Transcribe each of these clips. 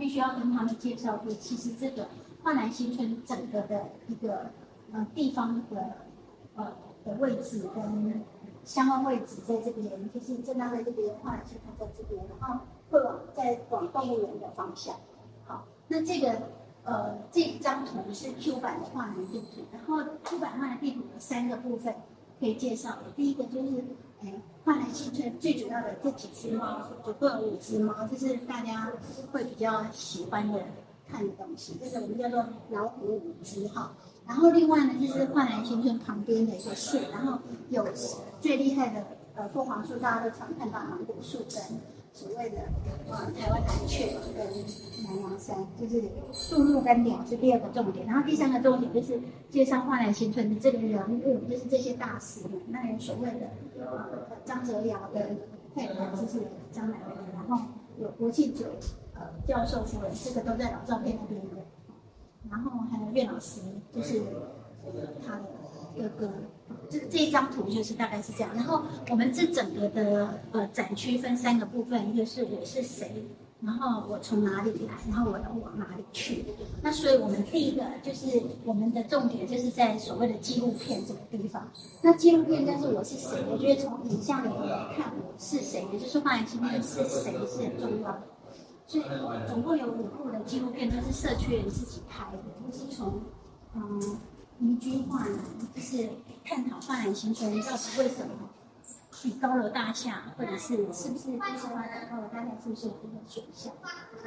必须要跟他们介绍说，其实这个华南新村整个的一个呃地方的呃的位置跟相关位置在这边，就是正大在这边，华南新村在这边，然后会往在往动物园的方向。好，那这个呃这张图是 Q 版的华南地图，然后 Q 版华南地图有三个部分可以介绍，第一个就是哎华南新春最主要的这几只猫，总共有五只猫，这是大家会比较喜欢的看的东西，这是我们叫做老虎五只哈。然后另外呢，就是焕然新村旁边的一个树，然后有最厉害的呃凤凰树，大家都常看到芒果树在所谓的呃台湾蓝雀跟南洋山，就是树木跟鸟是第二个重点。然后第三个重点就是介绍华南新村的这个人物，就是这些大师们，那有所谓的呃张哲尧的太太，就是张奶奶，然后有国庆九呃教授夫人，这个都在老照片那边的。然后还有岳老师，就是他的哥哥。这这一张图就是大概是这样。然后我们这整个的呃展区分三个部分，一个是我是谁，然后我从哪里来，然后我要往哪里去。那所以我们第一个就是我们的重点就是在所谓的纪录片这个地方。那纪录片就是我是谁？我觉得从影像里面看我是谁，也就是华南新村是谁是很重要的。所以总共有五部的纪录片，都是社区人自己拍的，都是从嗯宜居化呢，就是探讨化南新村到底为什么以高楼大厦，或者是是不是就是发展高楼大厦是不是有一个选项？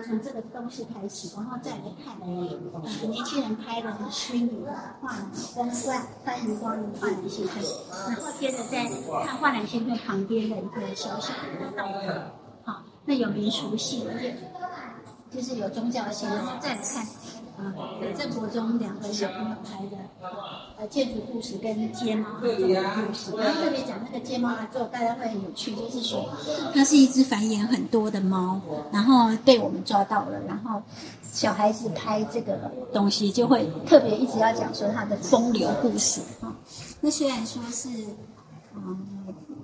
从这个东西开始，然后再来看年轻人拍的虚拟的画光观，欢迎光临化南新村，然后接着再看化南新村旁边的一个小小的道路，好，那有民俗性，而且。就是有宗教性，然后再来看，啊，郑国中两个小朋友拍的，呃，建筑故事跟街猫的这个故事。然后特别讲那个街猫来做，大家会很有趣，就是说，它是一只繁衍很多的猫，然后被我们抓到了，然后小孩子拍这个东西就会特别一直要讲说它的风流故事啊。那虽然说是，嗯。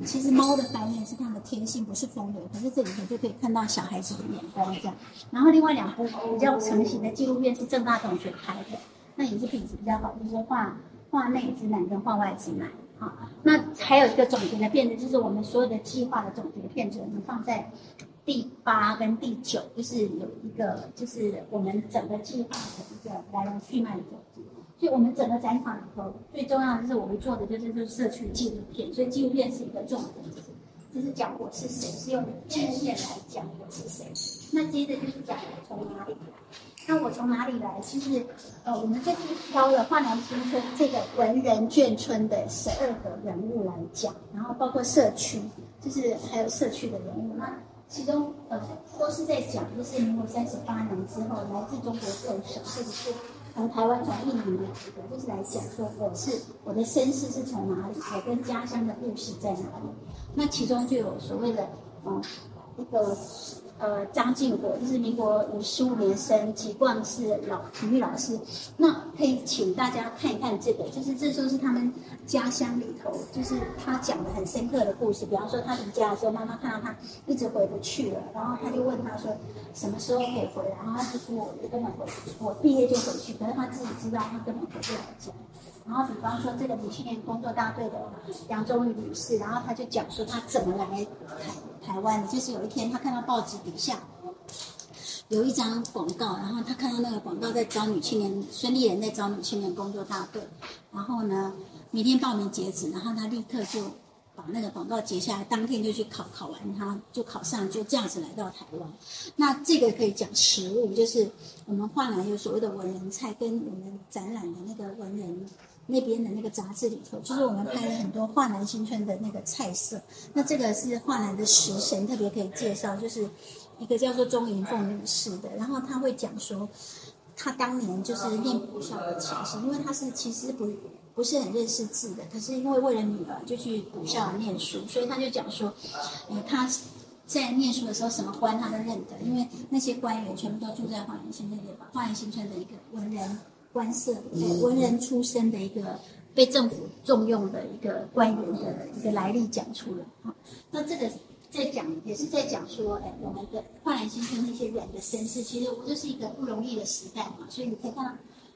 其实猫的繁衍是它们的天性，不是风流。可是这里头就可以看到小孩子的眼光这样。然后另外两部比较成型的纪录片是郑大同学拍的，那也是品质比较好，就是画画内之男跟画外之男。好，那还有一个总结的片子，就是我们所有的计划的总结片子，我们放在第八跟第九，就是有一个就是我们整个计划的一个来龙去脉的总结。所以我们整个展场里头最重要的就是我们做的就是就是社区纪录片，所以纪录片是一个重点，就是讲我是谁，是用纪录片来讲我是谁。那接着就是讲我从哪里来。那我从哪里来？其实，呃，我们这次挑了华南新村这个文人眷村的十二个人物来讲，然后包括社区，就是还有社区的人物。那其中呃都是在讲，就是民国三十八年之后来自中国各省，或者是。从台湾从印尼来的，就是来讲说我是我的身世是从哪里，我跟家乡的故事在哪里。那其中就有所谓的，嗯，一个。呃，张敬国就是民国五十五年生，籍贯是老体育老师。那可以请大家看一看这个，就是这就是他们家乡里头，就是他讲的很深刻的故事。比方说他离家的时候，妈妈看到他一直回不去了，然后他就问他说什么时候可以回来，然后他就说我根本回，我毕业就回去。可是他自己知道他根本回不了家。然后比方说这个女青年工作大队的杨宗宇女士，然后他就讲说他怎么来台台湾的，就是有一天他看到报纸底下有一张广告，然后他看到那个广告在招女青年，孙立人在招女青年工作大队，然后呢明天报名截止，然后他立刻就把那个广告截下来，当天就去考，考完他就考上，就这样子来到台湾。那这个可以讲实物，就是我们画南有所谓的文人菜，跟我们展览的那个文人。那边的那个杂志里头，就是我们拍了很多华南新村的那个菜色。那这个是华南的食神，特别可以介绍，就是一个叫做钟银凤女士的。然后他会讲说，他当年就是念补校的情形，因为他是其实不不是很认识字的，可是因为为了女儿就去补校念书，所以他就讲说，呃，他在念书的时候什么官他都认得，因为那些官员全部都住在华南新村的华南新村的一个文人。官社文人出身的一个被政府重用的一个官员的一个来历讲出来哈，那这个在讲，也是在讲说，哎，我们的焕然新生那些人的身世，其实我就是一个不容易的时代嘛。所以你可以看到，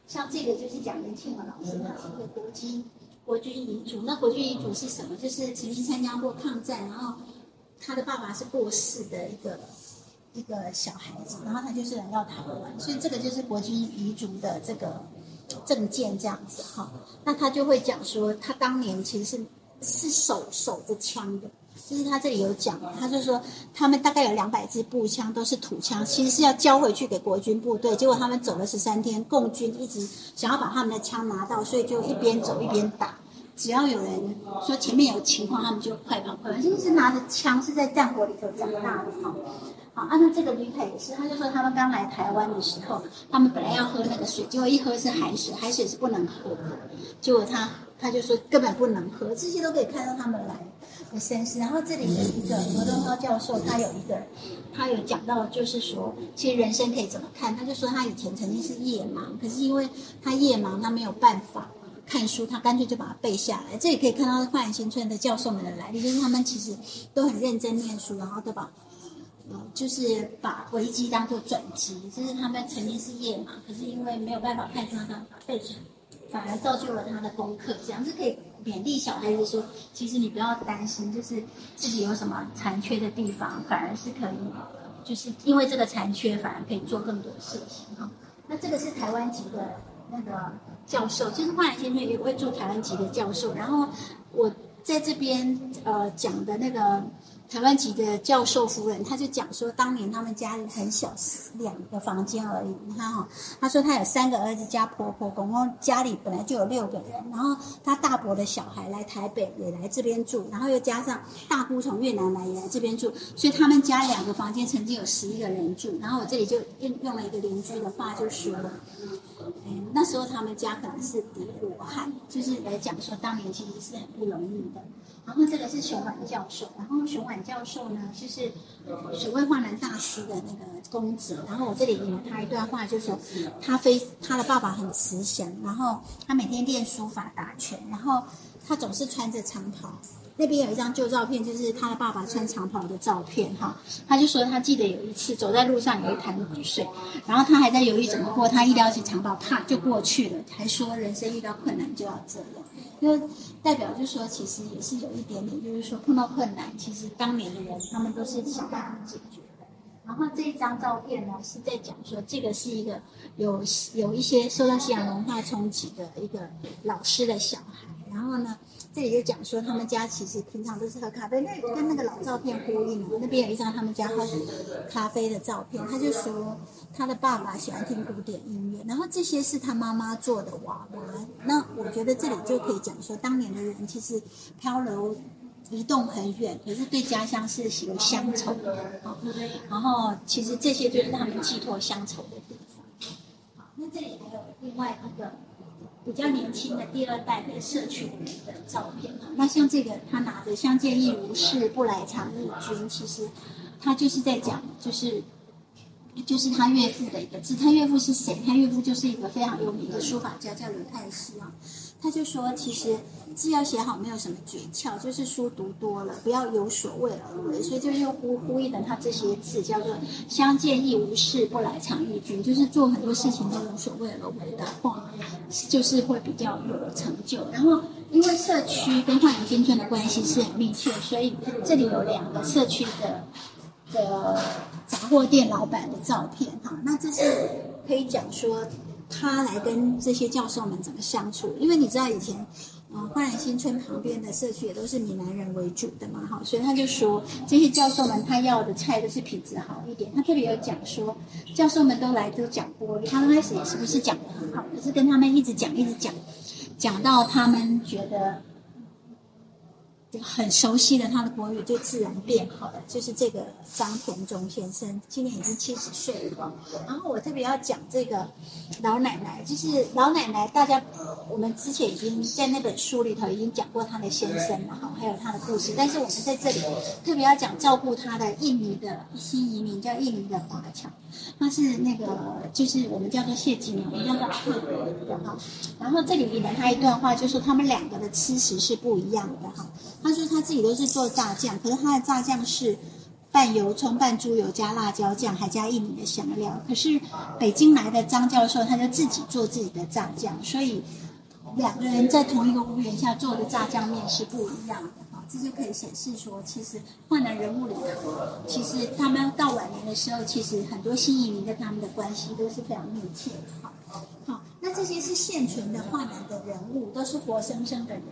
像这个就是讲林庆和老师，他是一个国军国军遗嘱。那国军遗嘱是什么？就是曾经参加过抗战，然后他的爸爸是过世的一个一个小孩子，然后他就是来到台湾，所以这个就是国军遗嘱的这个证件这样子哈。那他就会讲说，他当年其实是。是手守着枪的，就是他这里有讲，他就说他们大概有两百支步枪都是土枪，其实是要交回去给国军部队，结果他们走了十三天，共军一直想要把他们的枪拿到，所以就一边走一边打，只要有人说前面有情况，他们就快跑快跑，就是拿着枪是在战火里头长大的哈。好，按照这个吕凯也是，他就说他们刚来台湾的时候，他们本来要喝那个水，结果一喝是海水，海水是不能喝的，结果他。他就说根本不能喝，这些都可以看到他们来的身世。然后这里有一个何东涛教授，他有一个，他有讲到，就是说，其实人生可以怎么看？他就说他以前曾经是夜盲，可是因为他夜盲，他没有办法看书，他干脆就把它背下来。这里可以看到幻影新村的教授们的来历，就是他们其实都很认真念书，然后都把，就是把危机当做转机。就是他们曾经是夜盲，可是因为没有办法看书，他把背出来。反而造就了他的功课，这样是可以勉励小孩子说，其实你不要担心，就是自己有什么残缺的地方，反而是可以，就是因为这个残缺，反而可以做更多事情哈。那这个是台湾籍的那个教授，就是焕然先生也会做台湾籍的教授，然后我在这边呃讲的那个。台湾籍的教授夫人，他就讲说，当年他们家里很小，两个房间而已。你看哈，他说他有三个儿子加婆婆，总共家里本来就有六个人。然后他大伯的小孩来台北也来这边住，然后又加上大姑从越南来也来这边住，所以他们家两个房间曾经有十一个人住。然后我这里就用用了一个邻居的话就说，嗯，那时候他们家可能是底罗汉，就是来讲说当年其实是很不容易的。然后这个是熊婉教授，然后熊婉教授呢，就是所谓画南大师的那个公子。然后我这里引了他一段话，就说他非他的爸爸很慈祥，然后他每天练书法打拳，然后他总是穿着长袍。那边有一张旧照片，就是他的爸爸穿长袍的照片哈。他就说他记得有一次走在路上有一潭雨水，然后他还在犹豫怎么过，他一撩起长袍，啪就过去了，还说人生遇到困难就要这样。因为代表就说，其实也是有一点点，就是说碰到困难，其实当年的人他们都是想办法解决的。然后这一张照片呢，是在讲说，这个是一个有有一些受到西洋文化冲击的一个老师的小孩。然后呢？这里就讲说，他们家其实平常都是喝咖啡，那跟那个老照片呼应。那边有一张他们家喝咖啡的照片，他就说他的爸爸喜欢听古典音乐，然后这些是他妈妈做的娃娃。那我觉得这里就可以讲说，当年的人其实漂流移动很远，可是对家乡是有乡愁的。然后其实这些就是他们寄托乡愁的地方。好，那这里还有另外一个。比较年轻的第二代的社区里面的照片啊，那像这个他拿着“相见亦如是，不来常日君”，其实他就是在讲，就是就是他岳父的一个字。他岳父是谁？他岳父就是一个非常有名的书法家，叫刘太师啊。他就说，其实字要写好没有什么诀窍，就是书读多了，不要有所谓而为。所以就又呼呼应了他这些字，叫做“相见亦无事，不来常遇君”，就是做很多事情都无所谓而为的话，就是会比较有成就。然后，因为社区跟焕然新村的关系是很密切，所以这里有两个社区的的杂货店老板的照片哈。那这是可以讲说。他来跟这些教授们怎么相处？因为你知道以前，呃，焕然新村旁边的社区也都是闽南人为主的嘛，哈，所以他就说这些教授们他要的菜都是品质好一点。他特别有讲说，教授们都来都讲过，他刚开始也是不是讲的很好，可是跟他们一直讲一直讲，讲到他们觉得。很熟悉的他的国语就自然变好了，就是这个张田中先生，今年已经七十岁了。然后我特别要讲这个老奶奶，就是老奶奶，大家我们之前已经在那本书里头已经讲过她的先生了哈，还有她的故事。但是我们在这里特别要讲照顾她的印尼的新移民，叫印尼的华侨，他是那个就是我们叫做谢金我们叫做特别的哈。然后这里引了他一段话，就是他们两个的吃食是不一样的哈。他说他自己都是做炸酱，可是他的炸酱是拌油葱、拌猪油，加辣椒酱，还加印尼的香料。可是北京来的张教授，他就自己做自己的炸酱，所以两个人在同一个屋檐下做的炸酱面是不一样的。这就可以显示说，其实换南人物里头，其实他们到晚年的时候，其实很多新移民跟他们的关系都是非常密切的。好，好，那这些是现存的换南的人物，都是活生生的人。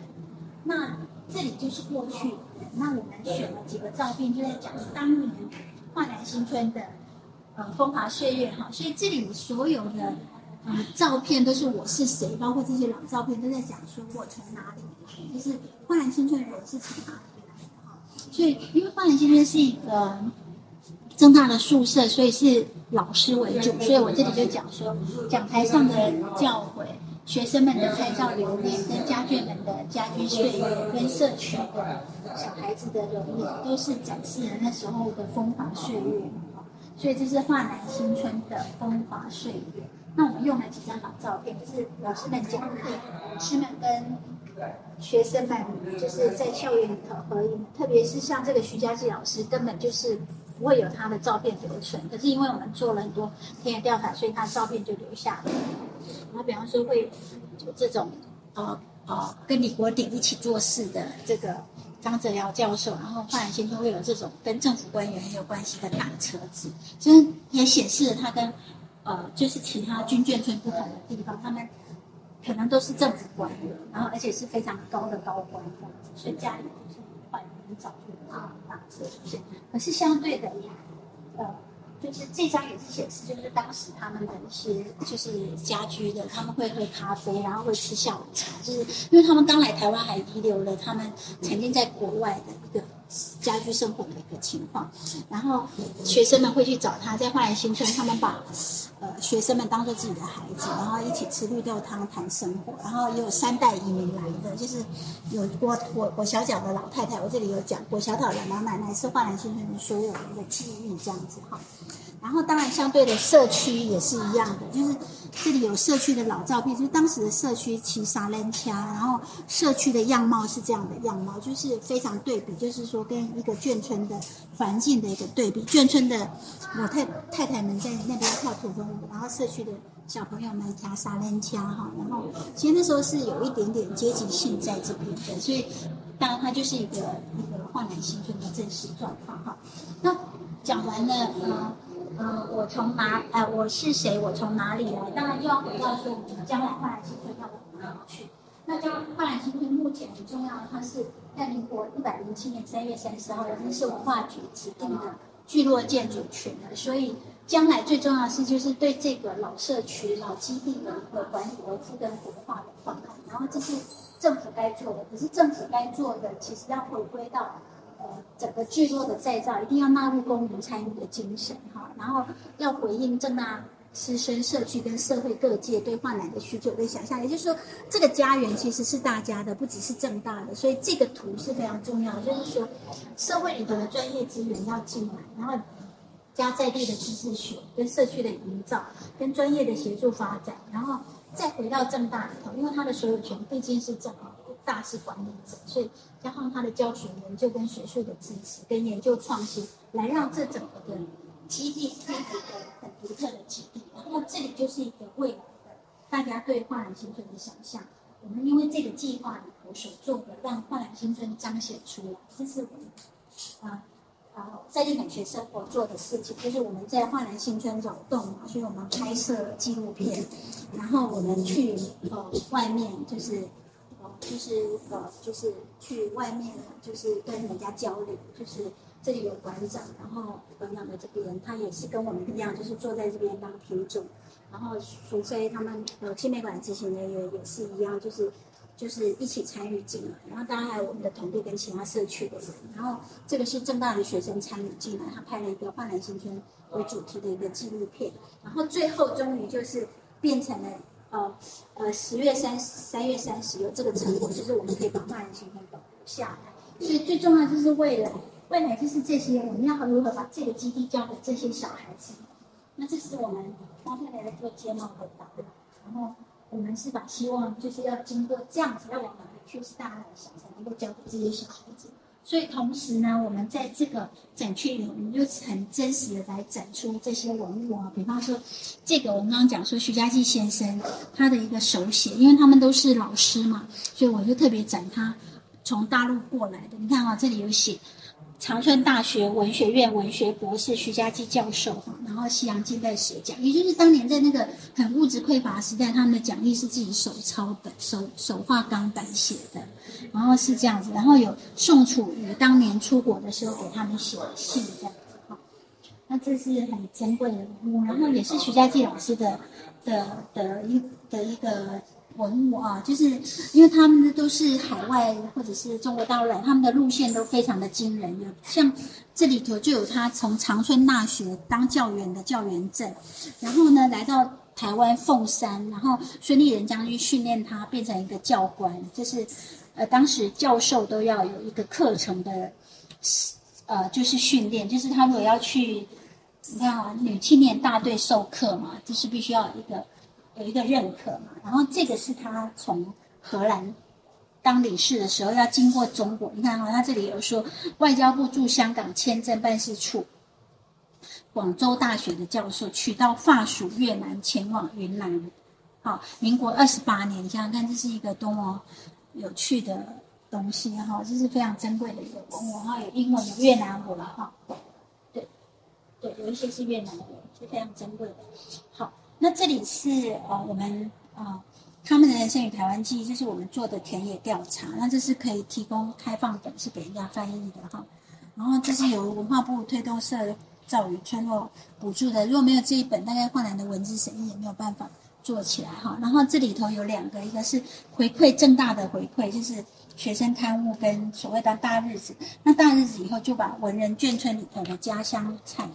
那这里就是过去。那我们选了几个照片，就在讲当年华南新村的呃风华岁月哈。所以这里所有的呃照片都是我是谁，包括这些老照片都在讲说我从哪里来，就是华南新村人是从哪里来。所以因为华南新村是一个正大的宿舍，所以是老师为主，所以我这里就讲说讲台上的教诲。学生们的拍照留念，跟家眷们的家居岁月，跟社区的小孩子的容颜，都是展示了那时候的风华岁月。所以这是华南新村的风华岁月。那我们用了几张老照片，就是老师们讲课，老师们跟学生们就是在校园里头合影。特别是像这个徐佳琪老师，根本就是不会有他的照片留存。可是因为我们做了很多田野调查，所以他照片就留下了。然后，比方说会有这种呃呃跟李国鼎一起做事的这个张泽尧教授，然后焕然先生会有这种跟政府官员很有关系的大车子，其实也显示了他跟呃就是其他军眷村不同的地方，他们可能都是政府官员，然后而且是非常高的高官，所以家里就是很很早就有大车出现。可是相对的，呃。就是这张也是显示，就是当时他们的一些就是家居的，他们会喝咖啡，然后会吃下午茶，就是因为他们刚来台湾，还遗留了他们曾经在国外的一个。家居生活的一个情况，然后学生们会去找他，在花园新村，他们把呃学生们当做自己的孩子，然后一起吃绿豆汤谈生活，然后也有三代移民来的，就是有我我我小脚的老太太，我这里有讲我小脚的老奶奶是花园新村所有人的记忆这样子哈。然后，当然，相对的社区也是一样的，就是这里有社区的老照片，就是当时的社区骑沙轮车，然后社区的样貌是这样的样貌，就是非常对比，就是说跟一个眷村的环境的一个对比。眷村的老太太太们在那边跳土风舞，然后社区的小朋友们骑沙轮车哈，然后其实那时候是有一点点阶级性在这边的，所以当然它就是一个一个焕然新村的真实状况哈。那讲完了啊。嗯，我从哪？哎，我是谁？我从哪里来？当然又要回到说，我们将来焕然新村要往哪里去？那将焕然新村目前很重要的，它是在民国一百零七年三月三十号，已经是文化局指定的聚落建筑群了。所以将来最重要的是，就是对这个老社区、老基地的一个管理维护跟活化的方案。然后这是政府该做的，可是政府该做的，其实要回归到。整个聚落的再造一定要纳入公民参与的精神哈，然后要回应正大师生社区跟社会各界对焕然的需求跟想象，也就是说，这个家园其实是大家的，不只是正大的，所以这个图是非常重要。就是说，社会里头的专业资源要进来，然后加在地的知识学跟社区的营造跟专业的协助发展，然后再回到正大里头，因为它的所有权毕竟是正大是管理者，所以。加上他的教学、研究跟学术的支持，跟研究创新，来让这整个的基地是一个很独特的基地。然后这里就是一个未来的大家对焕然新村的想象。我们因为这个计划里头所做的，让焕然新村彰显出来，这是我们啊啊在地美学生活做的事情。就是我们在焕然新村扰动嘛，所以我们拍摄纪录片，然后我们去呃外面就是。就是呃，就是去外面，就是跟人家交流。就是这里有馆长，然后馆长的这边，他也是跟我们一样，就是坐在这边当听众。然后除非他们呃青美馆执行人员也是一样，就是就是一起参与进来。然后当然还有我们的团队跟其他社区的人。然后这个是正大的学生参与进来，他拍了一个焕然新村为主题的一个纪录片。然后最后终于就是变成了。呃呃，十月三三月三十有这个成果，就是我们可以把万人行动保留下来。所以最重要就是未来，未来就是这些我们要如何把这个基地交给这些小孩子。那这是我们方太太在做睫毛的答。然后我们是把希望就是要经过这样子要往哪里去，是大家的想才能够交给这些小孩子。所以同时呢，我们在这个展区里，我们就很真实的来展出这些文物啊。比方说，这个我们刚刚讲说徐家骥先生他的一个手写，因为他们都是老师嘛，所以我就特别展他从大陆过来的。你看啊，这里有写。长春大学文学院文学博士徐家骥教授哈，然后西洋近代史讲，也就是当年在那个很物质匮乏时代，他们的讲义是自己手抄本、手手画钢板写的，然后是这样子，然后有宋楚瑜当年出国的时候给他们写的信这样子哈，那这是很珍贵的文物，然后也是徐家骥老师的的的一的一个。文物啊，就是因为他们都是海外或者是中国大陆人，他们的路线都非常的惊人。有像这里头就有他从长春大学当教员的教员证，然后呢来到台湾凤山，然后孙立人将军训练他变成一个教官，就是呃当时教授都要有一个课程的呃就是训练，就是他如果要去你看啊女青年大队授课嘛，就是必须要一个。有一个认可嘛，然后这个是他从荷兰当领事的时候要经过中国，你看啊，他这里有说外交部驻香港签证办事处，广州大学的教授取到法属越南前往云南，好，民国二十八年，你想想看，这是一个多么有趣的东西哈，这是非常珍贵的一个文物哈，有英文有越南文哈，对对，有一些是越南文，是非常珍贵的，好。那这里是呃我们啊他们的人生与台湾记忆，这是我们做的田野调查。那这是可以提供开放本，是给人家翻译的哈。然后这是由文化部推动社造语村落补助的。如果没有这一本，大概换来的文字审议也没有办法做起来哈。然后这里头有两个，一个是回馈正大的回馈，就是学生刊物跟所谓的大日子。那大日子以后就把文人眷村里头的家乡菜，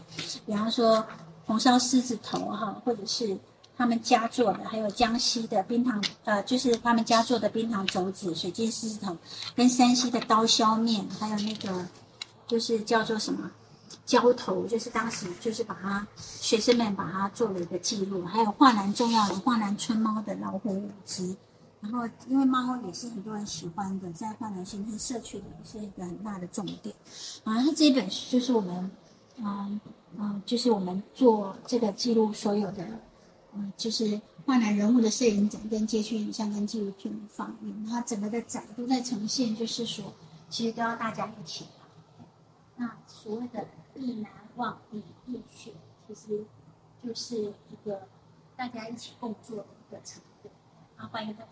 比方说。红烧狮子头哈，或者是他们家做的，还有江西的冰糖，呃，就是他们家做的冰糖肘子、水晶狮子头，跟山西的刀削面，还有那个就是叫做什么浇头，就是当时就是把它学生们把它做了一个记录，还有华南重要的华南春猫的老虎舞姿，然后因为猫也是很多人喜欢的，在华南新村社区里是一个很大的重点，然后这本书就是我们，嗯。嗯，就是我们做这个记录所有的，嗯，就是华南人物的摄影展跟街区影像跟纪录片的放映，它整个的展都在呈现，就是说，其实都要大家一起。那所谓的意难忘、意意去，其实就是一个大家一起共作的一个成果。啊，欢迎大家。